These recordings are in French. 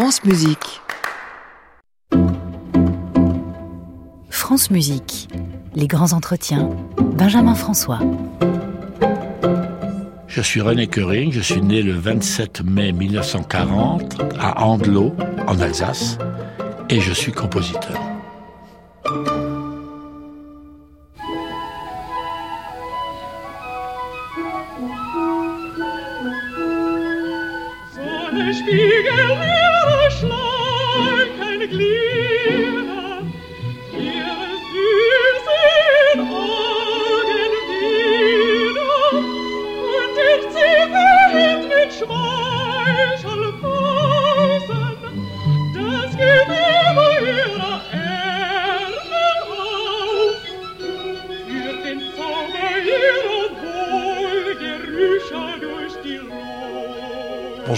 France Musique. France Musique. Les grands entretiens. Benjamin François. Je suis René Köring, je suis né le 27 mai 1940 à Andelot, en Alsace, et je suis compositeur.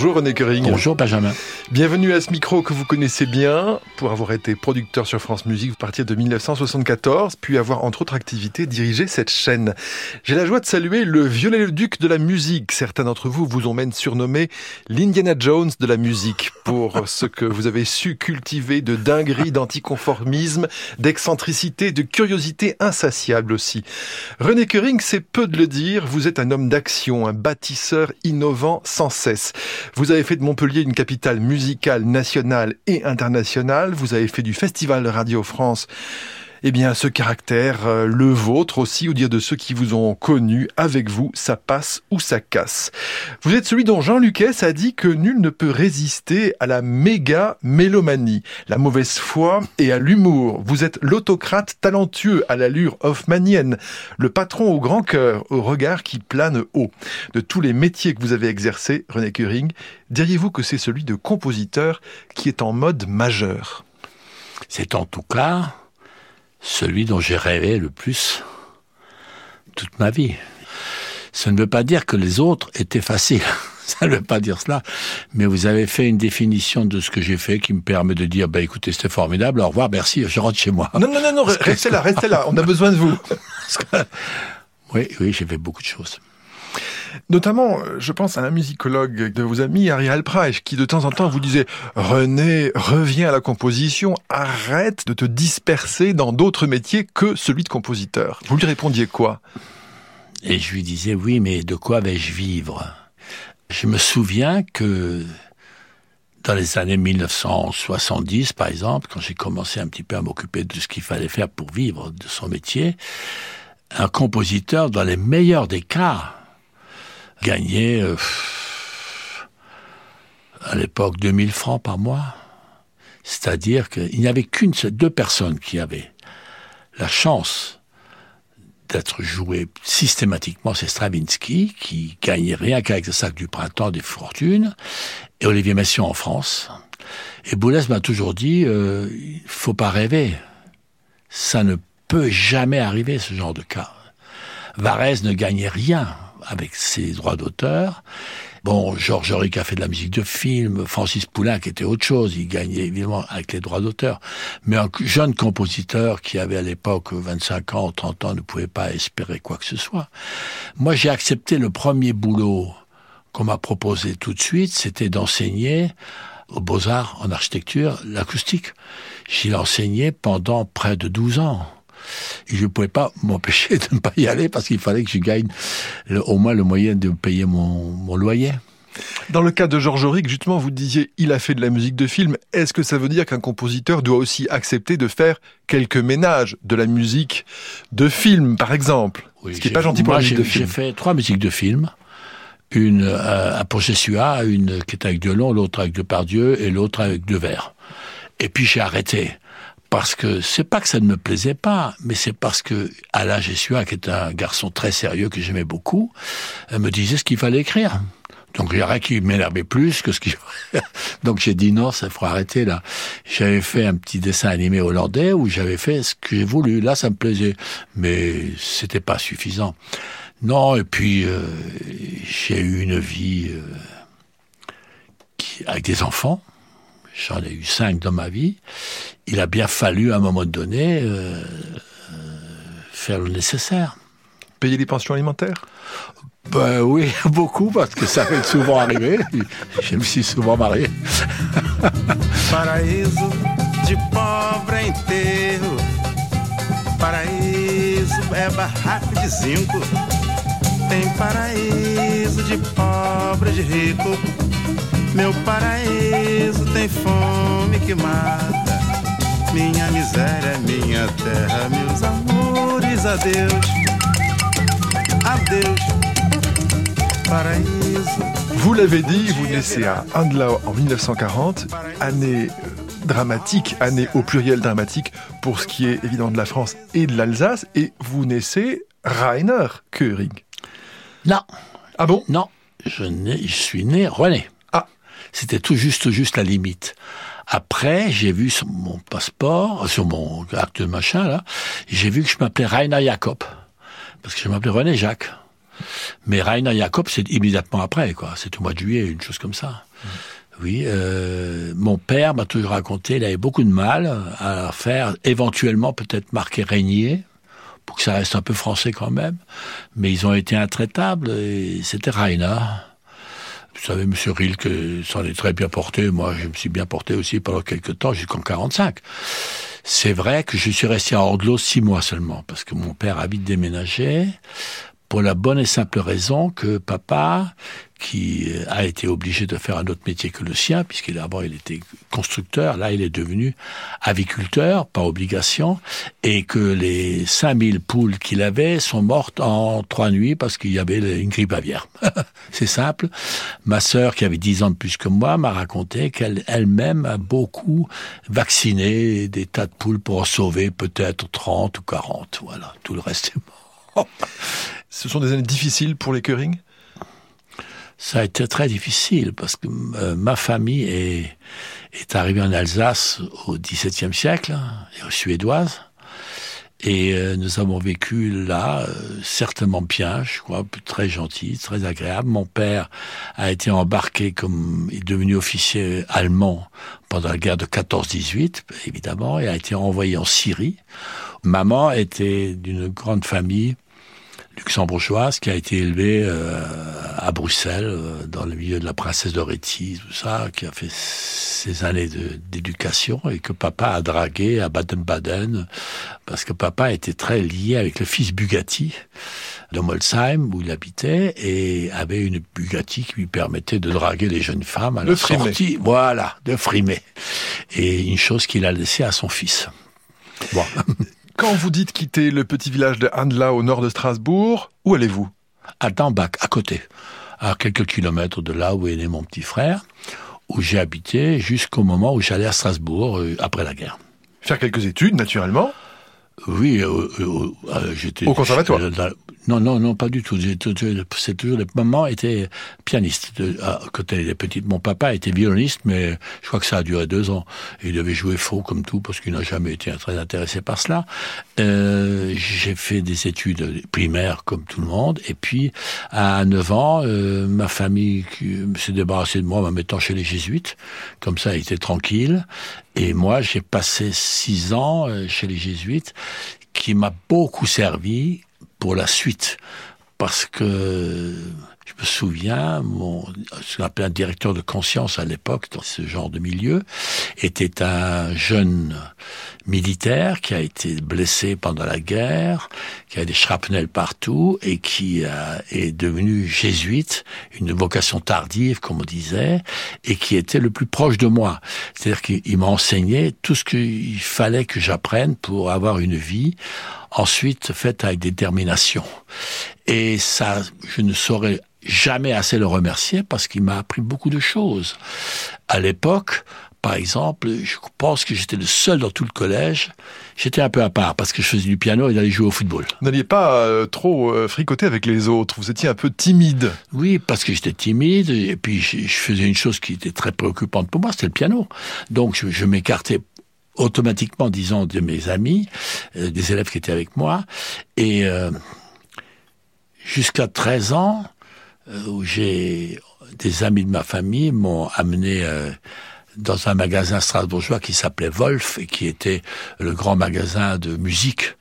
Bonjour René Köring. Bonjour Benjamin. Bienvenue à ce micro que vous connaissez bien pour avoir été producteur sur France Musique à partir de 1974, puis avoir entre autres activités dirigé cette chaîne. J'ai la joie de saluer le violet-le-duc de la musique. Certains d'entre vous vous ont même surnommé l'Indiana Jones de la musique pour ce que vous avez su cultiver de dinguerie, d'anticonformisme, d'excentricité, de curiosité insatiable aussi. René Köring, c'est peu de le dire, vous êtes un homme d'action, un bâtisseur innovant sans cesse. Vous avez fait de Montpellier une capitale musicale nationale et internationale. Vous avez fait du Festival de Radio France eh bien, ce caractère, euh, le vôtre aussi, ou dire de ceux qui vous ont connu, avec vous, ça passe ou ça casse. Vous êtes celui dont Jean Lucas a dit que nul ne peut résister à la méga mélomanie, la mauvaise foi et à l'humour. Vous êtes l'autocrate talentueux à l'allure hoffmanienne, le patron au grand cœur, au regard qui plane haut. De tous les métiers que vous avez exercés, René Curing, diriez-vous que c'est celui de compositeur qui est en mode majeur? C'est en tout cas celui dont j'ai rêvé le plus toute ma vie. Ça ne veut pas dire que les autres étaient faciles. Ça ne veut pas dire cela. Mais vous avez fait une définition de ce que j'ai fait qui me permet de dire, bah écoutez, c'était formidable, au revoir, merci, je rentre chez moi. Non, non, non, non, restez là, restez là, on a besoin de vous. oui, oui, j'ai fait beaucoup de choses. Notamment, je pense à un musicologue de vos amis, Ariel Price, qui de temps en temps vous disait René, reviens à la composition, arrête de te disperser dans d'autres métiers que celui de compositeur. Vous lui répondiez quoi? Et je lui disais oui, mais de quoi vais-je vivre? Je me souviens que dans les années 1970, par exemple, quand j'ai commencé un petit peu à m'occuper de ce qu'il fallait faire pour vivre de son métier, un compositeur, dans les meilleurs des cas, gagnait euh, à l'époque 2000 francs par mois. C'est-à-dire qu'il n'y avait qu'une deux personnes qui avaient la chance d'être jouées systématiquement, c'est Stravinsky, qui gagnait rien qu'avec le sac du printemps des fortunes, et Olivier Messiaen en France. Et Boulez m'a toujours dit, euh, faut pas rêver. Ça ne peut jamais arriver, ce genre de cas. Varese ne gagnait rien avec ses droits d'auteur. Bon, Georges Auric a fait de la musique de film, Francis Poulain qui était autre chose, il gagnait évidemment avec les droits d'auteur. Mais un jeune compositeur qui avait à l'époque 25 ans ou 30 ans ne pouvait pas espérer quoi que ce soit. Moi, j'ai accepté le premier boulot qu'on m'a proposé tout de suite, c'était d'enseigner aux Beaux-Arts en architecture l'acoustique. J'y ai enseigné pendant près de 12 ans. Et je ne pouvais pas m'empêcher de ne pas y aller parce qu'il fallait que je gagne le, au moins le moyen de payer mon, mon loyer. Dans le cas de Georges Auric, justement, vous disiez, il a fait de la musique de film. Est-ce que ça veut dire qu'un compositeur doit aussi accepter de faire quelques ménages de la musique de film, par exemple? Oui, Ce qui n'est pas gentil pour la musique de film. J'ai fait trois musiques de film. Une euh, à Projet une qui est avec violon, l'autre avec Depardieu et l'autre avec deux vers. Et puis j'ai arrêté parce que c'est pas que ça ne me plaisait pas, mais c'est parce que Alain Jessua, qui est un garçon très sérieux que j'aimais beaucoup, me disait ce qu'il fallait écrire. Donc il y a rien qui m'énervait plus que ce qu'il Donc j'ai dit non, ça faut arrêter là. J'avais fait un petit dessin animé hollandais où j'avais fait ce que j'ai voulu. Là, ça me plaisait, mais c'était pas suffisant. Non, et puis euh, j'ai eu une vie euh, qui, avec des enfants. J'en ai eu cinq dans ma vie. Il a bien fallu, à un moment donné, euh, faire le nécessaire. Payer les pensions alimentaires? Ben oui, beaucoup, parce que ça m'est souvent arrivé. Je me suis souvent marié. Paraíso de pobre enterro. Paraíso é barraco de zinco. Tem paraíso de pobre de rico. Meu paraíso tem fome que mata. Minha miséria minha terra, meus amores, adeus. Adeus. Paraíso. Vous l'avez dit, vous naissez à Andlau en 1940, année euh, dramatique, année au pluriel dramatique pour ce qui est évidemment de la France et de l'Alsace, et vous naissez Rainer Köring. Non, Ah bon? Non, je, nais- je suis né René. Ah. C'était tout juste, tout juste la limite. Après, j'ai vu sur mon passeport, sur mon acte de machin, là, j'ai vu que je m'appelais Rainer Jacob. Parce que je m'appelais René Jacques. Mais Rainer Jacob, c'est immédiatement après, quoi. C'est au mois de juillet, une chose comme ça. Oui, euh, mon père m'a toujours raconté, il avait beaucoup de mal à faire éventuellement peut-être marquer Régnier, pour que ça reste un peu français quand même. Mais ils ont été intraitables et c'était Rainer. Vous savez, Monsieur Rilke s'en est très bien porté. Moi, je me suis bien porté aussi pendant quelques temps, jusqu'en 45. C'est vrai que je suis resté à Ordlo six mois seulement, parce que mon père a vite déménagé, pour la bonne et simple raison que papa, qui a été obligé de faire un autre métier que le sien, puisqu'il avant il était constructeur, là il est devenu aviculteur, par obligation, et que les 5000 poules qu'il avait sont mortes en trois nuits parce qu'il y avait une grippe aviaire. C'est simple. Ma sœur, qui avait 10 ans de plus que moi, m'a raconté qu'elle elle-même a beaucoup vacciné des tas de poules pour en sauver peut-être 30 ou 40. Voilà, tout le reste est mort. Ce sont des années difficiles pour les Köring Ça a été très difficile parce que euh, ma famille est, est arrivée en Alsace au XVIIe siècle, hein, et suédoise. Et euh, nous avons vécu là, euh, certainement bien, je crois, très gentil, très agréable. Mon père a été embarqué comme, est devenu officier allemand pendant la guerre de 14-18, évidemment, et a été envoyé en Syrie. Maman était d'une grande famille luxembourgeoise qui a été élevée euh, à Bruxelles, euh, dans le milieu de la princesse de Réti, tout ça, qui a fait ses années d'éducation et que papa a dragué à Baden-Baden, parce que papa était très lié avec le fils Bugatti de Molsheim, où il habitait, et avait une Bugatti qui lui permettait de draguer les jeunes femmes à De la frimer. sortie. Voilà, de frimer. Et une chose qu'il a laissée à son fils. Bon. Quand vous dites quitter le petit village de Andlau au nord de Strasbourg, où allez-vous? À Dambach, à côté, à quelques kilomètres de là où est né mon petit frère, où j'ai habité jusqu'au moment où j'allais à Strasbourg euh, après la guerre. Faire quelques études, naturellement? Oui, euh, euh, euh, j'étais Au conservatoire Non, non, non, pas du tout. C'est toujours maman était pianiste à côté des petites. Mon papa était violoniste, mais je crois que ça a duré deux ans. Il devait jouer faux comme tout parce qu'il n'a jamais été très intéressé par cela. Euh, j'ai fait des études primaires comme tout le monde, et puis à 9 ans, euh, ma famille s'est débarrassée de moi en me mettant chez les jésuites. Comme ça, il était tranquille. Et moi, j'ai passé six ans euh, chez les jésuites, qui m'a beaucoup servi pour la suite. Parce que je me souviens, mon, ce qu'on appelait un directeur de conscience à l'époque, dans ce genre de milieu, était un jeune militaire qui a été blessé pendant la guerre, qui a des shrapnels partout et qui euh, est devenu jésuite, une vocation tardive, comme on disait, et qui était le plus proche de moi. C'est-à-dire qu'il m'a enseigné tout ce qu'il fallait que j'apprenne pour avoir une vie ensuite faite avec détermination. Et ça, je ne saurais jamais assez le remercier parce qu'il m'a appris beaucoup de choses. À l'époque, par exemple, je pense que j'étais le seul dans tout le collège. J'étais un peu à part parce que je faisais du piano et d'aller jouer au football. Vous n'alliez pas euh, trop euh, fricoter avec les autres. Vous étiez un peu timide. Oui, parce que j'étais timide et puis je, je faisais une chose qui était très préoccupante pour moi, c'était le piano. Donc je, je m'écartais automatiquement, disons, de mes amis, euh, des élèves qui étaient avec moi. Et euh, jusqu'à 13 ans, où j'ai des amis de ma famille m'ont amené euh, dans un magasin strasbourgeois qui s'appelait Wolf et qui était le grand magasin de musique.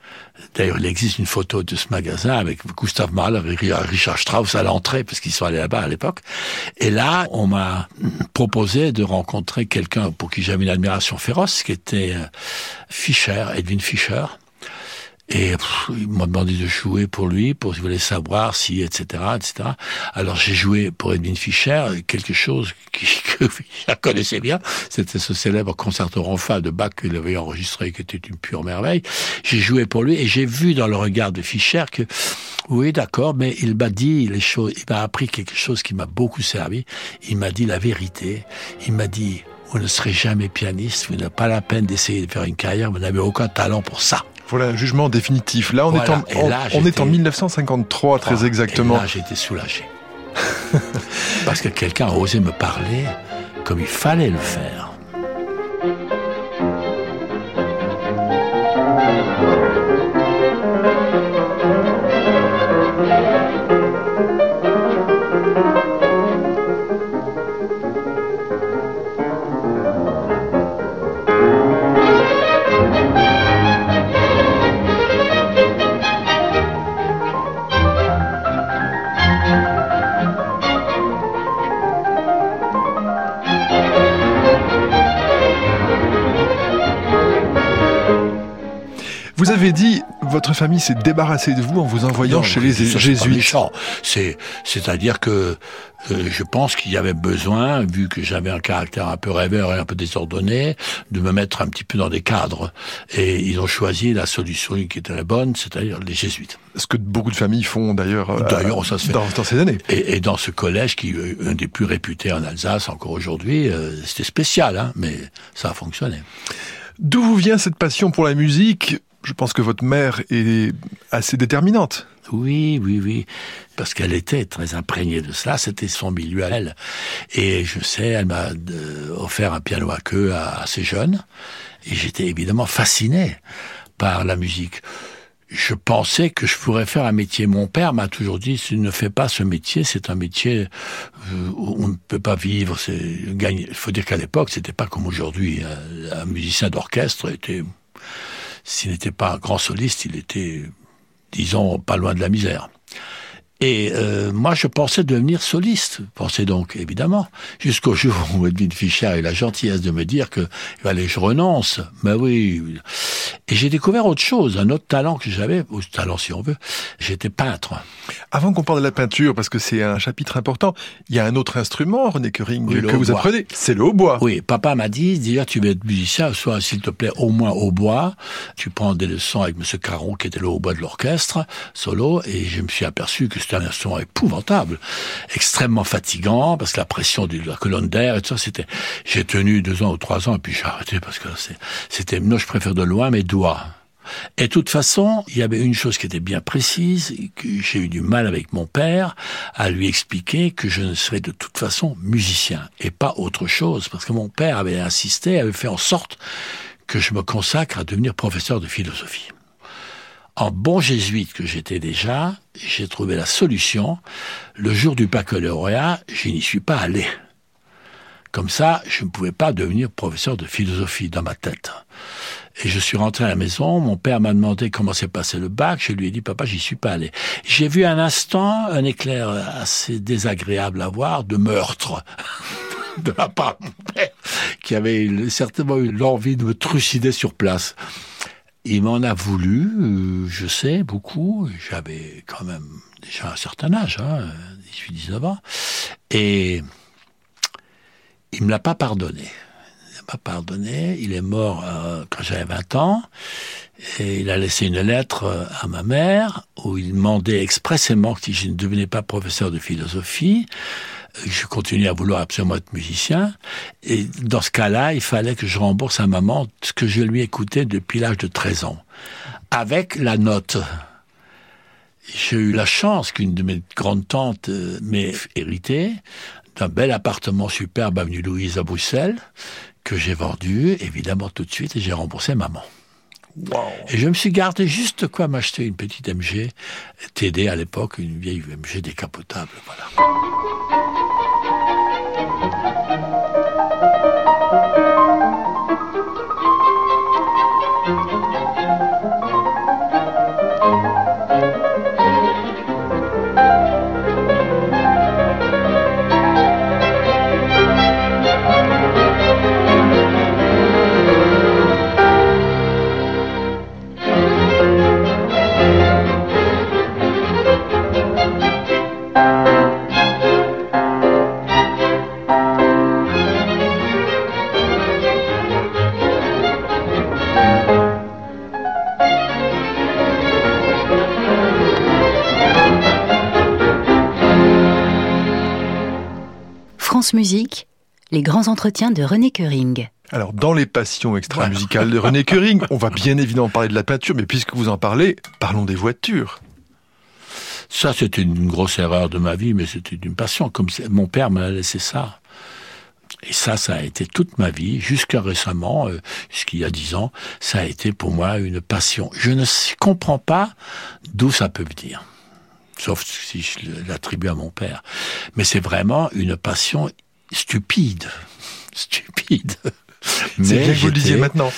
D'ailleurs, il existe une photo de ce magasin avec Gustave Mahler et Richard Strauss à l'entrée, parce qu'ils sont allés là-bas à l'époque. Et là, on m'a proposé de rencontrer quelqu'un pour qui j'avais une admiration féroce, qui était euh, Fischer, Edwin Fischer, et il m'a demandé de jouer pour lui, pour il voulait savoir si, etc., etc. Alors j'ai joué pour Edwin Fischer, quelque chose que je connaissais bien. C'était ce célèbre concerto en fa de Bach qu'il avait enregistré, qui était une pure merveille. J'ai joué pour lui et j'ai vu dans le regard de Fischer que, oui, d'accord, mais il m'a dit les choses, il m'a appris quelque chose qui m'a beaucoup servi. Il m'a dit la vérité. Il m'a dit, vous ne serez jamais pianiste, vous n'avez pas la peine d'essayer de faire une carrière, vous n'avez aucun talent pour ça. Voilà un jugement définitif. Là, on est en, on, là, on est en 1953, très exactement. Et là, j'étais soulagé. Parce que quelqu'un a osé me parler comme il fallait le faire. Famille s'est débarrassée de vous en vous envoyant Non, chez les ça, jésuites. C'est, c'est-à-dire que euh, je pense qu'il y avait besoin, vu que j'avais un caractère un peu rêveur et un peu désordonné, de me mettre un petit peu dans des cadres. Et ils ont choisi la solution qui était la bonne, c'est-à-dire les jésuites. Ce que beaucoup de familles font d'ailleurs euh, D'ailleurs, ça se fait. dans, dans ces années. Et, et dans ce collège, qui est un des plus réputés en Alsace encore aujourd'hui, euh, c'était spécial, hein, mais ça a fonctionné. D'où vous vient cette passion pour la musique? Je pense que votre mère est assez déterminante. Oui, oui, oui, parce qu'elle était très imprégnée de cela, c'était son milieu à elle. Et je sais, elle m'a euh, offert un piano à queue assez jeune, et j'étais évidemment fasciné par la musique. Je pensais que je pourrais faire un métier. Mon père m'a toujours dit, tu ne fais pas ce métier, c'est un métier euh, où on ne peut pas vivre. Il faut dire qu'à l'époque, c'était pas comme aujourd'hui. Un, un musicien d'orchestre était, s'il n'était pas grand soliste, il était disons, pas loin de la misère. Et euh, moi, je pensais devenir soliste, pensais donc, évidemment, jusqu'au jour où Edwin Fischer a eu la gentillesse de me dire que il fallait que je renonce. Mais oui. Et j'ai découvert autre chose, un autre talent que j'avais, ou talent si on veut, j'étais peintre. Avant qu'on parle de la peinture, parce que c'est un chapitre important, il y a un autre instrument, René Oui, le que vous hautbois. apprenez. C'est le hautbois. Oui, papa m'a dit, déjà tu veux être musicien, soit s'il te plaît au moins au bois. Tu prends des leçons avec Monsieur Caron, qui était le hautbois de l'orchestre, solo, et je me suis aperçu que c'était un instrument épouvantable, extrêmement fatigant, parce que la pression de la colonne d'air et tout ça, c'était, j'ai tenu deux ans ou trois ans, et puis j'ai arrêté parce que c'était, non, je préfère de loin mes doigts. Et de toute façon, il y avait une chose qui était bien précise, que j'ai eu du mal avec mon père à lui expliquer que je ne serais de toute façon musicien et pas autre chose, parce que mon père avait insisté, avait fait en sorte que je me consacre à devenir professeur de philosophie. En bon jésuite que j'étais déjà, j'ai trouvé la solution. Le jour du baccalauréat, je n'y suis pas allé. Comme ça, je ne pouvais pas devenir professeur de philosophie dans ma tête. Et je suis rentré à la maison, mon père m'a demandé comment s'est passé le bac, je lui ai dit, papa, j'y suis pas allé. J'ai vu un instant un éclair assez désagréable à voir de meurtre de la part de mon père, qui avait certainement eu l'envie de me trucider sur place. Il m'en a voulu, euh, je sais, beaucoup. J'avais quand même déjà un certain âge, hein, 18-19 ans. Et il me l'a pas pardonné. Il m'a pas pardonné. Il est mort euh, quand j'avais 20 ans. Et il a laissé une lettre euh, à ma mère où il demandait expressément que je ne devenais pas professeur de philosophie, je continuais à vouloir absolument être musicien. Et dans ce cas-là, il fallait que je rembourse à maman ce que je lui écoutais depuis l'âge de 13 ans. Avec la note. J'ai eu la chance qu'une de mes grandes tantes euh, m'ait hérité d'un bel appartement superbe avenue Louise à Bruxelles que j'ai vendu évidemment tout de suite et j'ai remboursé maman. Et je me suis gardé juste quoi m'acheter une petite MG TD à l'époque, une vieille MG décapotable. Voilà. Musique, les grands entretiens de René Curing. Alors, dans les passions extra-musicales de René Curing, on va bien évidemment parler de la peinture, mais puisque vous en parlez, parlons des voitures. Ça, c'était une grosse erreur de ma vie, mais c'était une passion. Comme mon père m'a laissé ça. Et ça, ça a été toute ma vie, jusqu'à récemment, euh, jusqu'il y a dix ans, ça a été pour moi une passion. Je ne comprends pas d'où ça peut venir, sauf si je l'attribue à mon père. Mais c'est vraiment une passion stupide, stupide. C'est Mais bien que vous le disiez maintenant.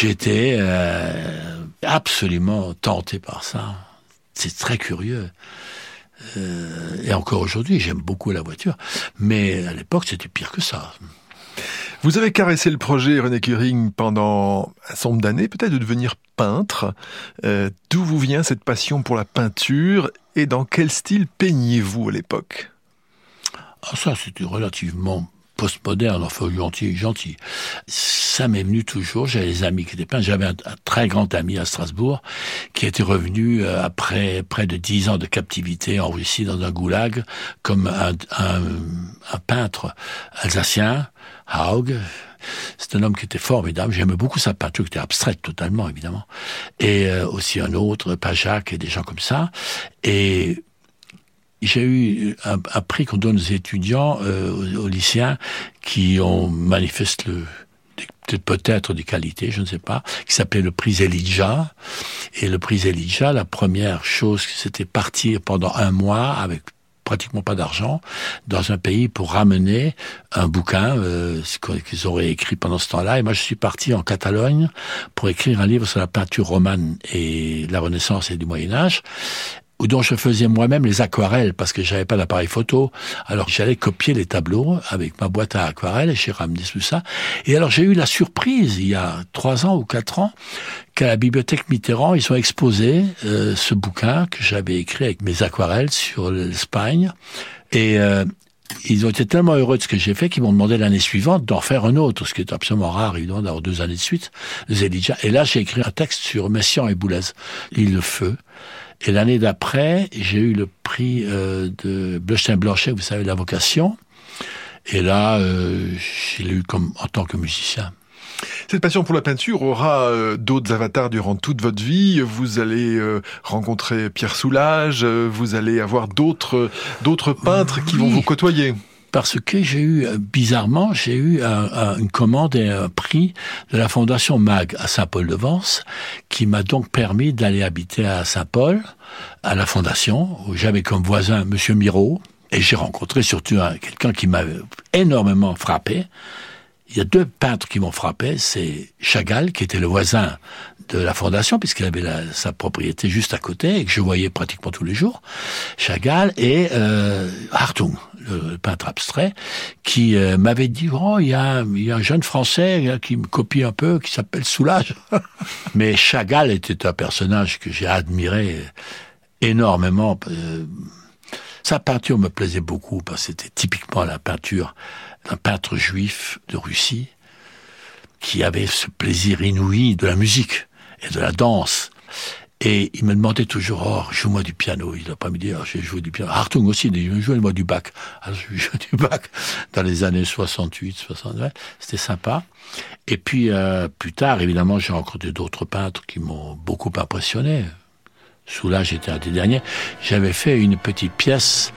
J'étais euh, absolument tenté par ça. C'est très curieux. Euh, et encore aujourd'hui, j'aime beaucoup la voiture. Mais à l'époque, c'était pire que ça. Vous avez caressé le projet René Curing pendant un certain nombre d'années, peut-être de devenir peintre. Euh, D'où vous vient cette passion pour la peinture et dans quel style peignez-vous à l'époque? Ah, ça, c'était relativement postmoderne, enfin gentil, gentil. Ça m'est venu toujours. J'avais des amis qui étaient peintres. J'avais un, très grand ami à Strasbourg qui était revenu euh, après près de dix ans de captivité en Russie dans un goulag comme un, un, un peintre alsacien, Haug. C'est un homme qui était formidable. J'aimais beaucoup sa peinture, qui était abstraite totalement, évidemment. Et euh, aussi un autre, Pajac et des gens comme ça. Et j'ai eu un, prix qu'on donne aux étudiants, euh, aux, aux lycéens, qui ont manifesté le, peut-être des qualités, je ne sais pas, qui s'appelait le prix Elijah. Et le prix Elijah, la première chose, c'était partir pendant un mois avec pratiquement pas d'argent dans un pays pour ramener un bouquin euh, qu'ils auraient écrit pendant ce temps-là. Et moi, je suis parti en Catalogne pour écrire un livre sur la peinture romane et la Renaissance et du Moyen Âge dont je faisais moi-même les aquarelles parce que j'avais pas d'appareil photo. Alors j'allais copier les tableaux avec ma boîte à aquarelles et j'ai ramené tout ça. Et alors j'ai eu la surprise il y a trois ans ou quatre ans qu'à la bibliothèque Mitterrand ils ont exposé euh, ce bouquin que j'avais écrit avec mes aquarelles sur l'Espagne et euh, ils ont été tellement heureux de ce que j'ai fait qu'ils m'ont demandé l'année suivante d'en faire un autre, ce qui est absolument rare, évidemment, d'avoir deux années de suite, les. Et là, j'ai écrit un texte sur Messiaen et Boulez, l'île de feu. Et l'année d'après, j'ai eu le prix euh, de Bleustein-Blanchet, vous savez, la vocation. Et là, euh, je l'ai eu comme en tant que musicien. Cette passion pour la peinture aura euh, d'autres avatars durant toute votre vie. Vous allez euh, rencontrer Pierre Soulages, euh, vous allez avoir d'autres d'autres peintres qui vont vous côtoyer. Parce que j'ai eu, euh, bizarrement, j'ai eu un- un- une commande et un prix de la Fondation MAG à Saint-Paul-de-Vence, qui m'a donc permis d'aller habiter à Saint-Paul, à la Fondation, où j'avais comme voisin Monsieur Miro, et j'ai rencontré surtout un- quelqu'un qui m'a énormément frappé. Il y a deux peintres qui m'ont frappé, c'est Chagall, qui était le voisin de la Fondation, puisqu'il avait sa propriété juste à côté, et que je voyais pratiquement tous les jours, Chagall, et euh, Hartung, le, peintre abstrait, qui euh, m'avait dit, oh, il y, a, un jeune Français euh, qui me copie un peu, qui s'appelle Soulage. Mais Chagall était un personnage que j'ai admiré énormément. euh, sa peinture me plaisait beaucoup, parce que c'était typiquement la peinture d'un peintre juif de Russie qui avait ce plaisir inouï de la musique et de la danse. Et il me demandait toujours, oh, joue-moi du piano. Il n'a pas me dit, oh, j'ai joué du piano. Hartung aussi, il dit, joue-moi du bac. Alors, je joué du bac dans les années 68, 69. C'était sympa. Et puis, euh, plus tard, évidemment, j'ai rencontré d'autres peintres qui m'ont beaucoup impressionné. Soulage était un des derniers. J'avais fait une petite pièce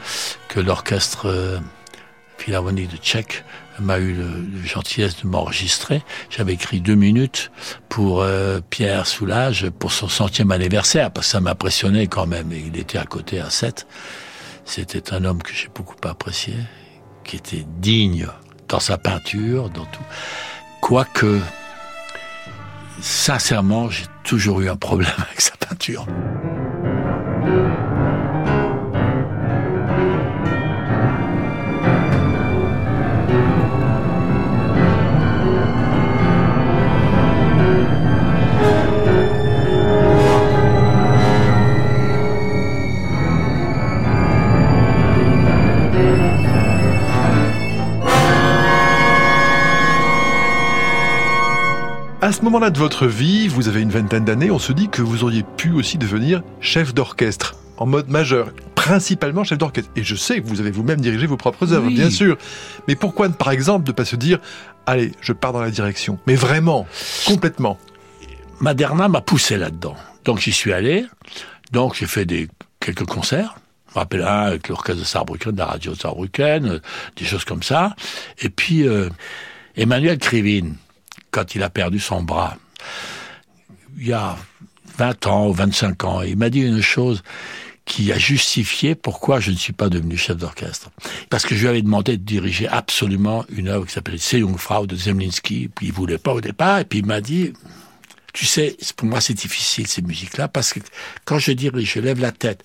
que l'orchestre euh, philharmonique de Tchèque m'a eu le gentillesse de m'enregistrer. J'avais écrit deux minutes pour euh, Pierre Soulage pour son centième anniversaire, parce que ça m'impressionnait quand même. Il était à côté à 7. C'était un homme que j'ai beaucoup apprécié, qui était digne dans sa peinture, dans tout. Quoique, sincèrement, j'ai toujours eu un problème avec sa peinture. Ce moment-là de votre vie, vous avez une vingtaine d'années, on se dit que vous auriez pu aussi devenir chef d'orchestre en mode majeur. principalement chef d'orchestre. Et je sais que vous avez vous-même dirigé vos propres œuvres, Oui. bien sûr. Mais pourquoi, par exemple, ne pas se dire, allez, je pars dans la direction? Mais vraiment, complètement. Maderna m'a poussé là-dedans. Donc j'y suis allé. Donc j'ai fait des quelques concerts. Je me rappelle un avec l'orchestre de Saarbrücken, la radio de Saarbrücken, euh, des choses comme ça. Et puis euh, Emmanuel Krivine, quand il a perdu son bras, il y a 20 ans ou 25 ans, il m'a dit une chose qui a justifié pourquoi je ne suis pas devenu chef d'orchestre. Parce que je lui avais demandé de diriger absolument une œuvre qui s'appelait Seejungfrau de Zemlinsky, puis il voulait pas au départ, et puis il m'a dit, tu sais, pour moi c'est difficile ces musiques-là, parce que quand je dirige, je lève la tête,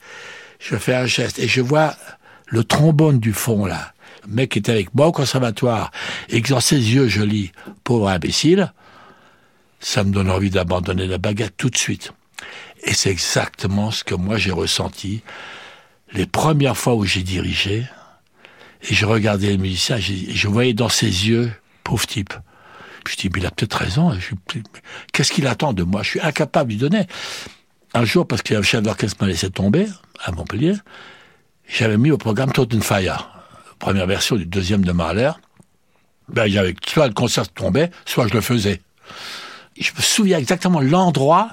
je fais un geste, et je vois le trombone du fond là, mec qui était avec moi au conservatoire, et que dans ses yeux je lis « pauvre imbécile », ça me donne envie d'abandonner la baguette tout de suite. Et c'est exactement ce que moi j'ai ressenti les premières fois où j'ai dirigé, et je regardais les musiciens, j'ai- et je voyais dans ses yeux, pauvre type. Je dis, mais il a peut-être raison. Mais Qu'est-ce qu'il attend de moi? Je suis incapable de lui donner. Un jour, parce qu'un chef d'orchestre m'a laissé tomber, à Montpellier, j'avais mis au programme Totenfeier, première version du deuxième de Mahler. Ben, j'avais soit le concert tombait, soit je le faisais. Je me souviens exactement l'endroit.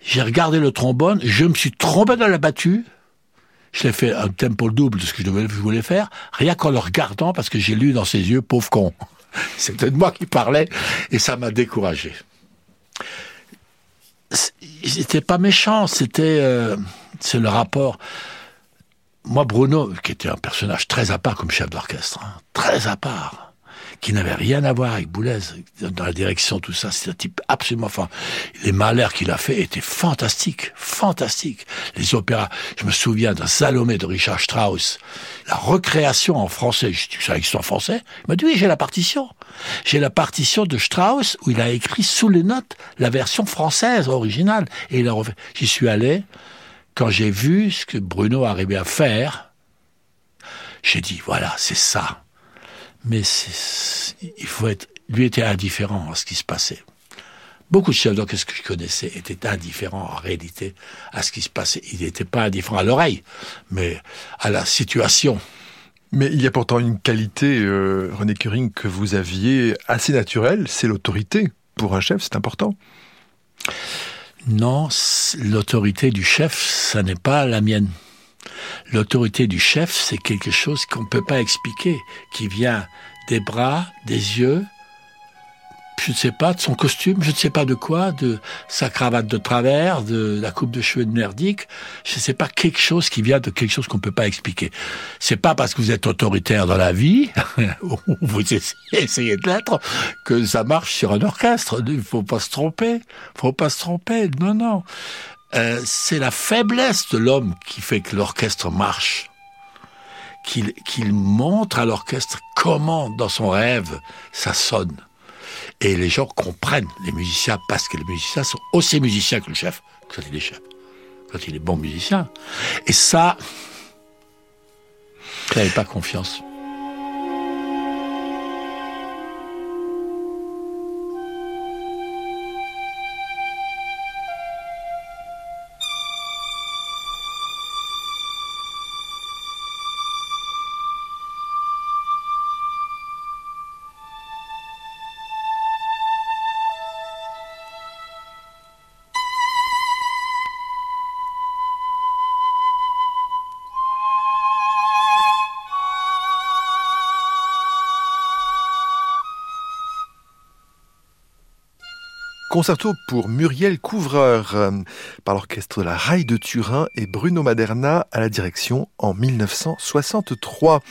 J'ai regardé le trombone, je me suis trompé dans la battue. Je l'ai fait un tempo double de ce que je voulais faire, rien qu'en le regardant, parce que j'ai lu dans ses yeux, pauvre con. C'était de moi qui parlais, et ça m'a découragé. C'était pas méchant, c'était euh, c'est le rapport. Moi, Bruno, qui était un personnage très à part comme chef d'orchestre, hein, très à part, qui n'avait rien à voir avec Boulez, dans la direction, tout ça, c'est un type absolument fort. Les malheurs qu'il a fait étaient fantastiques, fantastiques. Les opéras, je me souviens d'un Salomé de Richard Strauss, la recréation en français, je dis ça existe en français, il m'a dit oui, j'ai la partition. J'ai la partition de Strauss où il a écrit sous les notes la version française originale. Et il a refait. J'y suis allé, quand j'ai vu ce que Bruno arrivait à faire, j'ai dit voilà, c'est ça. Mais il faut être, lui était indifférent à ce qui se passait. Beaucoup de chefs d'orchestre que je connaissais étaient indifférents en réalité à ce qui se passait. Il n'était pas indifférent à l'oreille, mais à la situation. Mais il y a pourtant une qualité, euh, René Curing, que vous aviez assez naturelle, c'est l'autorité. Pour un chef, c'est important. Non, l'autorité du chef, ça n'est pas la mienne. L'autorité du chef, c'est quelque chose qu'on ne peut pas expliquer, qui vient des bras, des yeux, je ne sais pas, de son costume, je ne sais pas de quoi, de sa cravate de travers, de la coupe de cheveux de merdique. Je ne sais pas quelque chose qui vient de quelque chose qu'on ne peut pas expliquer. C'est pas parce que vous êtes autoritaire dans la vie, ou vous essayez, de l'être, que ça marche sur un orchestre. Il faut pas se tromper. faut pas se tromper. Non, non. Euh, c'est la faiblesse de l'homme qui fait que l'orchestre marche. Qu'il montre à l'orchestre comment, dans son rêve, ça sonne. Et les gens comprennent, les musiciens, parce que les musiciens sont aussi musiciens que le chef, quand il est chef, quand il est bon musicien. Et ça, je n'avais pas confiance. Concerto pour Muriel Couvreur euh, par l'orchestre de la Raille de Turin et Bruno Maderna à la direction en 1963.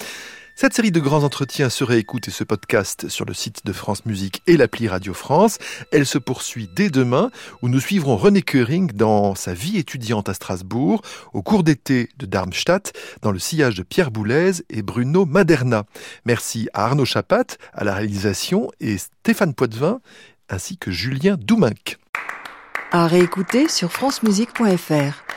Cette série de grands entretiens se réécoute et se podcast sur le site de France Musique et l'appli Radio France. Elle se poursuit dès demain où nous suivrons René Köring dans sa vie étudiante à Strasbourg, au cours d'été de Darmstadt, dans le sillage de Pierre Boulez et Bruno Maderna. Merci à Arnaud Chapat à la réalisation et Stéphane Poitvin ainsi que Julien Douminc. À réécouter sur francemusique.fr.